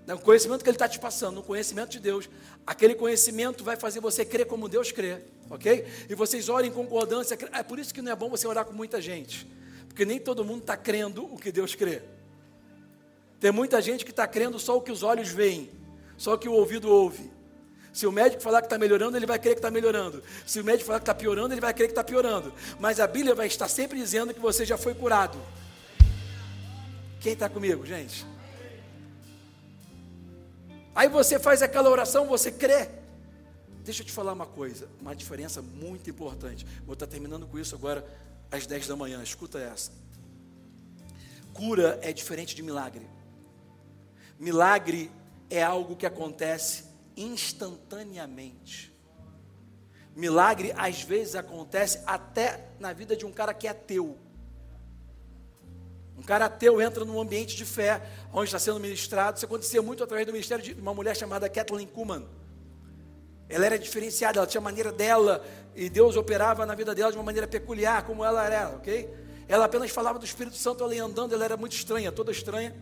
no conhecimento que Ele está te passando, no conhecimento de Deus. Aquele conhecimento vai fazer você crer como Deus crê, ok? E vocês orem em concordância. É por isso que não é bom você orar com muita gente, porque nem todo mundo está crendo o que Deus crê. Tem muita gente que está crendo só o que os olhos veem, só o que o ouvido ouve. Se o médico falar que está melhorando, ele vai crer que está melhorando. Se o médico falar que está piorando, ele vai crer que está piorando. Mas a Bíblia vai estar sempre dizendo que você já foi curado. Quem está comigo, gente? Aí você faz aquela oração, você crê. Deixa eu te falar uma coisa, uma diferença muito importante. Vou estar terminando com isso agora às 10 da manhã. Escuta essa. Cura é diferente de milagre. Milagre é algo que acontece instantaneamente. Milagre às vezes acontece até na vida de um cara que é ateu. Um cara ateu entra num ambiente de fé, onde está sendo ministrado. Isso acontecia muito através do ministério de uma mulher chamada Kathleen Kuhlman. Ela era diferenciada, ela tinha maneira dela, e Deus operava na vida dela de uma maneira peculiar, como ela era, ok? Ela apenas falava do Espírito Santo, ela ia andando, ela era muito estranha, toda estranha,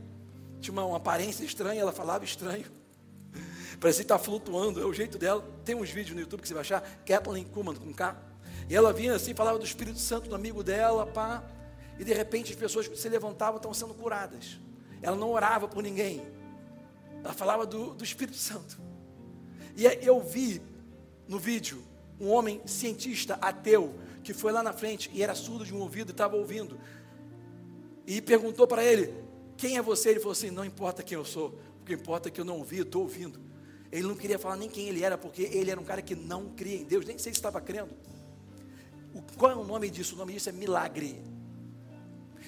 tinha uma, uma aparência estranha, ela falava estranho. Parecia estar flutuando, é o jeito dela. Tem uns vídeos no YouTube que você vai achar, Kathleen Kuhlman com K. E ela vinha assim, falava do Espírito Santo do amigo dela, pá. E de repente as pessoas que se levantavam estavam sendo curadas. Ela não orava por ninguém. Ela falava do, do Espírito Santo. E eu vi no vídeo um homem cientista ateu que foi lá na frente e era surdo de um ouvido e estava ouvindo. E perguntou para ele: Quem é você? Ele falou assim: Não importa quem eu sou, o que importa é que eu não ouvi, estou ouvindo. Ele não queria falar nem quem ele era, porque ele era um cara que não cria em Deus, nem sei se estava crendo. O, qual é o nome disso? O nome disso é milagre.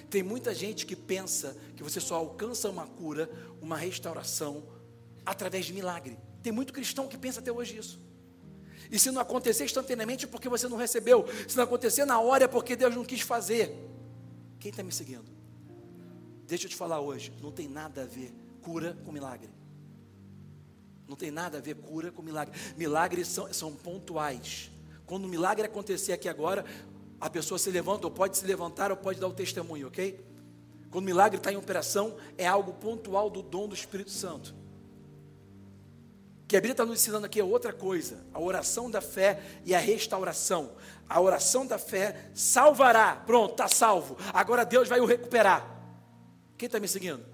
Tem muita gente que pensa que você só alcança uma cura, uma restauração, através de milagre. Tem muito cristão que pensa até hoje isso. E se não acontecer instantaneamente é porque você não recebeu. Se não acontecer na hora é porque Deus não quis fazer. Quem está me seguindo? Deixa eu te falar hoje, não tem nada a ver cura com milagre. Não tem nada a ver cura com milagre. Milagres são, são pontuais. Quando o milagre acontecer aqui agora, a pessoa se levanta, ou pode se levantar, ou pode dar o testemunho, ok? Quando o milagre está em operação, é algo pontual do dom do Espírito Santo. que a Bíblia está nos ensinando aqui é outra coisa: a oração da fé e a restauração. A oração da fé salvará. Pronto, está salvo. Agora Deus vai o recuperar. Quem está me seguindo?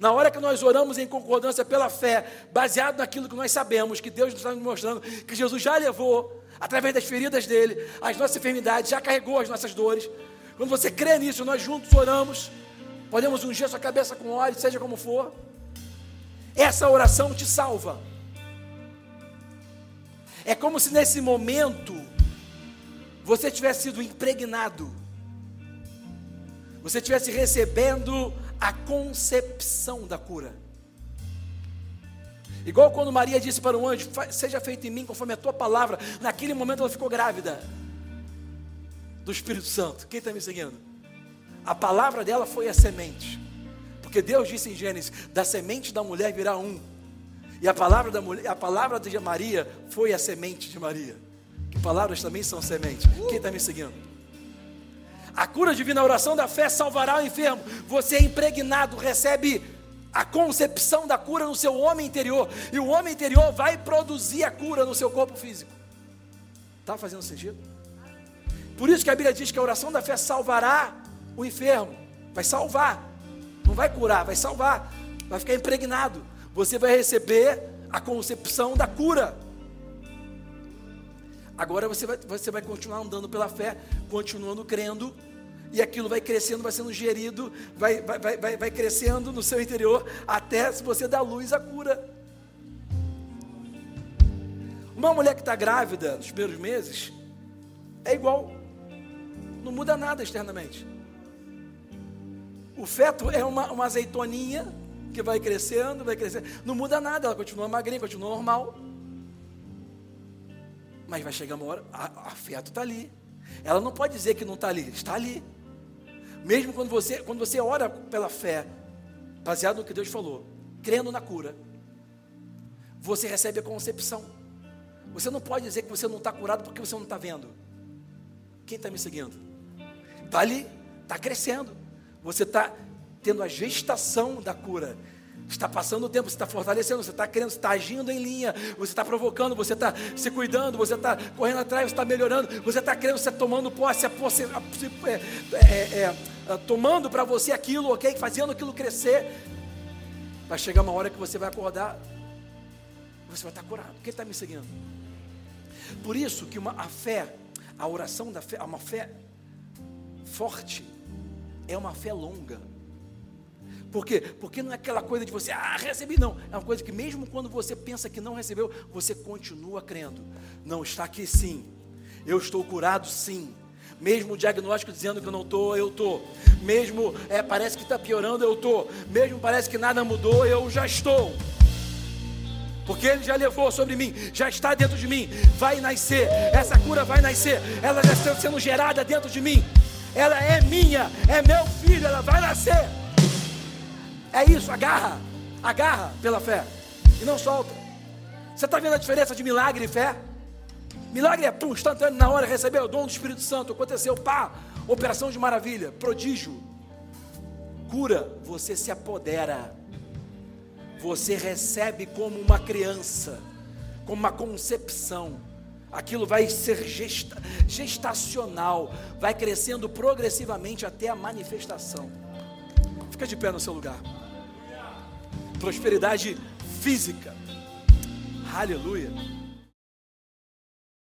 Na hora que nós oramos em concordância pela fé, baseado naquilo que nós sabemos, que Deus está nos mostrando, que Jesus já levou, através das feridas dele, as nossas enfermidades, já carregou as nossas dores. Quando você crê nisso, nós juntos oramos, podemos ungir sua cabeça com óleo, seja como for. Essa oração te salva. É como se nesse momento você tivesse sido impregnado, você tivesse recebendo a concepção da cura. Igual quando Maria disse para o anjo: Seja feito em mim conforme a tua palavra. Naquele momento ela ficou grávida do Espírito Santo. Quem está me seguindo? A palavra dela foi a semente. Porque Deus disse em Gênesis: Da semente da mulher virá um. E a palavra da mulher, a palavra de Maria foi a semente de Maria. Que palavras também são semente. Quem está me seguindo? A cura divina, a oração da fé salvará o enfermo. Você é impregnado, recebe a concepção da cura no seu homem interior. E o homem interior vai produzir a cura no seu corpo físico. Está fazendo sentido? Por isso que a Bíblia diz que a oração da fé salvará o enfermo. Vai salvar. Não vai curar, vai salvar. Vai ficar impregnado você vai receber a concepção da cura. Agora você vai, você vai continuar andando pela fé, continuando crendo, e aquilo vai crescendo, vai sendo gerido, vai, vai, vai, vai crescendo no seu interior, até se você dá luz à cura. Uma mulher que está grávida nos primeiros meses é igual, não muda nada externamente. O feto é uma, uma azeitoninha que vai crescendo, vai crescendo. Não muda nada, ela continua magrinha, continua normal. Mas vai chegar uma hora, a, afeto está ali. Ela não pode dizer que não está ali, está ali. Mesmo quando você, quando você ora pela fé, baseado no que Deus falou, crendo na cura, você recebe a concepção. Você não pode dizer que você não está curado porque você não está vendo. Quem está me seguindo? Está ali, está crescendo. Você está tendo a gestação da cura. Está passando o tempo, você está fortalecendo, você está querendo, você está agindo em linha, você está provocando, você está se cuidando, você está correndo atrás, você está melhorando, você está querendo, você está tomando posse, a posse a, é, é, é, tomando para você aquilo, ok? Fazendo aquilo crescer. Vai chegar uma hora que você vai acordar, você vai estar curado. Quem está me seguindo? Por isso que uma, a fé, a oração da fé, uma fé forte, é uma fé longa. Por quê? Porque não é aquela coisa de você, ah, recebi, não. É uma coisa que mesmo quando você pensa que não recebeu, você continua crendo. Não, está aqui sim. Eu estou curado sim. Mesmo o diagnóstico dizendo que eu não estou, eu estou. Mesmo é, parece que está piorando, eu estou. Mesmo parece que nada mudou, eu já estou. Porque Ele já levou sobre mim, já está dentro de mim, vai nascer, essa cura vai nascer, ela já está sendo gerada dentro de mim, ela é minha, é meu filho, ela vai nascer. É isso, agarra, agarra pela fé e não solta. Você está vendo a diferença de milagre e fé? Milagre é pum, instantâneo na hora, recebeu o dom do Espírito Santo, aconteceu, pá, operação de maravilha, prodígio, cura, você se apodera, você recebe como uma criança, como uma concepção, aquilo vai ser gesta, gestacional, vai crescendo progressivamente até a manifestação. Fica de pé no seu lugar prosperidade física. Aleluia.